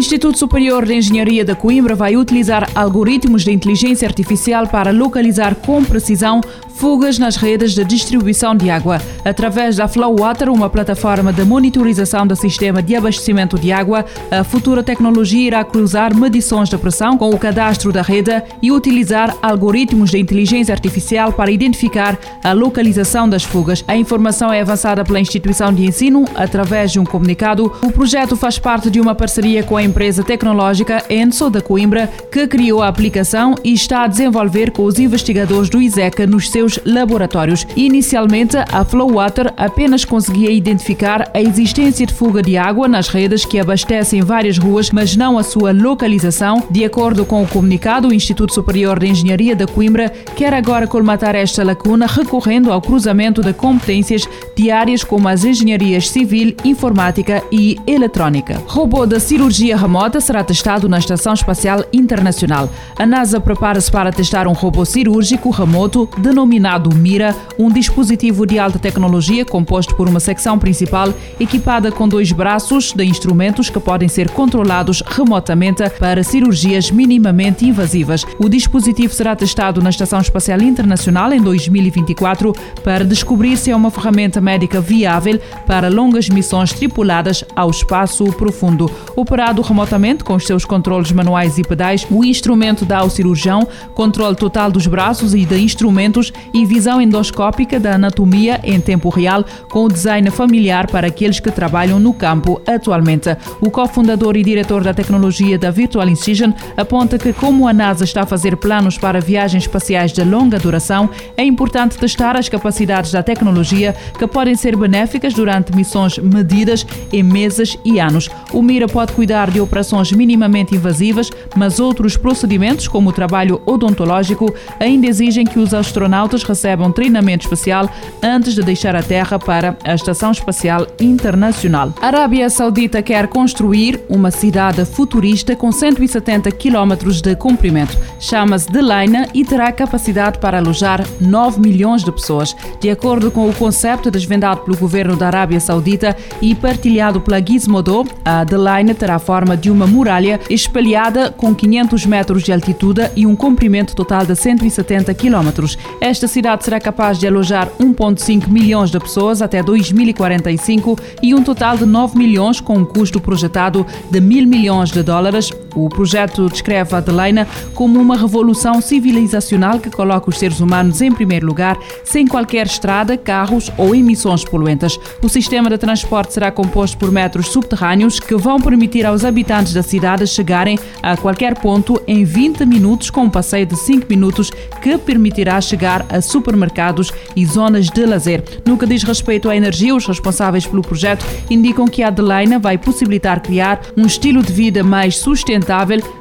Instituto Superior de Engenharia da Coimbra vai utilizar algoritmos de inteligência artificial para localizar com precisão fugas nas redes de distribuição de água. Através da Flow Water, uma plataforma de monitorização do sistema de abastecimento de água, a futura tecnologia irá cruzar medições de pressão com o cadastro da rede e utilizar algoritmos de inteligência artificial para identificar a localização das fugas. A informação é avançada pela instituição de ensino através de um comunicado. O projeto faz parte de uma parceria com a empresa tecnológica Enso da Coimbra, que criou a aplicação e está a desenvolver com os investigadores do ISECA nos seus laboratórios. Inicialmente, a Flowwater apenas conseguia identificar a existência de fuga de água nas redes que abastecem várias ruas, mas não a sua localização. De acordo com o comunicado, o Instituto Superior de Engenharia da Coimbra quer agora colmatar esta lacuna recorrendo ao cruzamento de competências de áreas como as engenharias civil, informática e eletrónica. Robô da cirurgia remota será testado na Estação Espacial Internacional. A NASA prepara-se para testar um robô cirúrgico remoto denominado Mira, um dispositivo de alta tecnologia composto por uma secção principal equipada com dois braços de instrumentos que podem ser controlados remotamente para cirurgias minimamente invasivas. O dispositivo será testado na Estação Espacial Internacional em 2024 para descobrir se é uma ferramenta médica viável para longas missões tripuladas ao espaço profundo. Operado remotamente com os seus controles manuais e pedais, o instrumento dá ao cirurgião controle total dos braços e de instrumentos e visão endoscópica da anatomia em tempo real com o design familiar para aqueles que trabalham no campo atualmente. O cofundador e diretor da tecnologia da Virtual Incision aponta que, como a NASA está a fazer planos para viagens espaciais de longa duração, é importante testar as capacidades da tecnologia que podem ser benéficas durante missões medidas em meses e anos. O Mira pode cuidar de operações minimamente invasivas, mas outros procedimentos, como o trabalho odontológico, ainda exigem que os astronautas um treinamento especial antes de deixar a Terra para a Estação Espacial Internacional. A Arábia Saudita quer construir uma cidade futurista com 170 quilómetros de comprimento. Chama-se Delaina e terá capacidade para alojar 9 milhões de pessoas. De acordo com o conceito desvendado pelo governo da Arábia Saudita e partilhado pela Gizmodo, a Delaina terá a forma de uma muralha espalhada com 500 metros de altitude e um comprimento total de 170 quilómetros. Esta cidade será capaz de alojar 1,5 milhões de pessoas até 2045 e um total de 9 milhões com um custo projetado de mil milhões de dólares. O projeto descreve a Adelaina como uma revolução civilizacional que coloca os seres humanos em primeiro lugar, sem qualquer estrada, carros ou emissões poluentes. O sistema de transporte será composto por metros subterrâneos que vão permitir aos habitantes da cidade chegarem a qualquer ponto em 20 minutos com um passeio de 5 minutos que permitirá chegar a supermercados e zonas de lazer. No que diz respeito à energia, os responsáveis pelo projeto indicam que a Adelaina vai possibilitar criar um estilo de vida mais sustentável,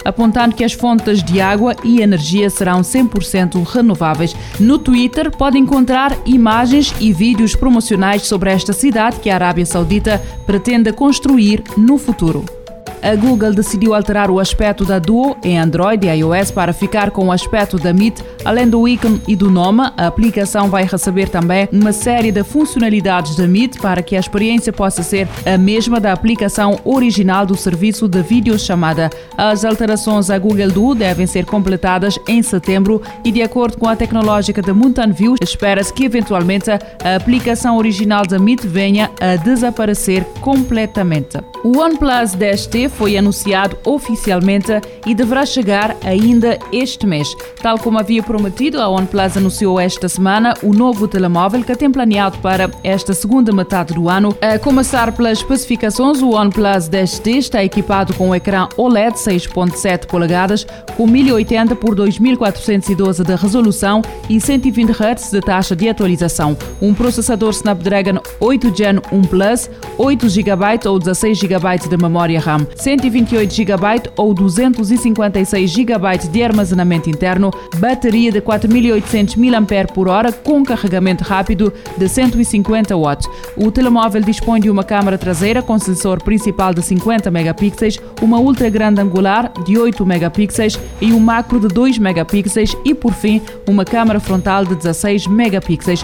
apontando que as fontes de água e energia serão 100% renováveis. No Twitter pode encontrar imagens e vídeos promocionais sobre esta cidade que a Arábia Saudita pretende construir no futuro a Google decidiu alterar o aspecto da Duo em Android e iOS para ficar com o aspecto da Meet. Além do ícone e do nome, a aplicação vai receber também uma série de funcionalidades da Meet para que a experiência possa ser a mesma da aplicação original do serviço de videochamada. As alterações à Google Duo devem ser completadas em setembro e, de acordo com a tecnológica da Mountain View, espera-se que eventualmente a aplicação original da Meet venha a desaparecer completamente. O OnePlus 10T foi anunciado oficialmente e deverá chegar ainda este mês. Tal como havia prometido, a OnePlus anunciou esta semana o novo telemóvel que tem planeado para esta segunda metade do ano. A começar pelas especificações, o OnePlus 10T está equipado com um ecrã OLED 6.7 polegadas com 1080 por 2412 de resolução e 120 Hz de taxa de atualização. Um processador Snapdragon 8 Gen 1 Plus, 8 GB ou 16 GB de memória RAM. 128 GB ou 256 GB de armazenamento interno, bateria de 4800 mAh com carregamento rápido de 150 watts. O telemóvel dispõe de uma câmera traseira com sensor principal de 50 megapixels, uma ultra grande angular de 8 megapixels e um macro de 2 megapixels e, por fim, uma câmera frontal de 16 megapixels.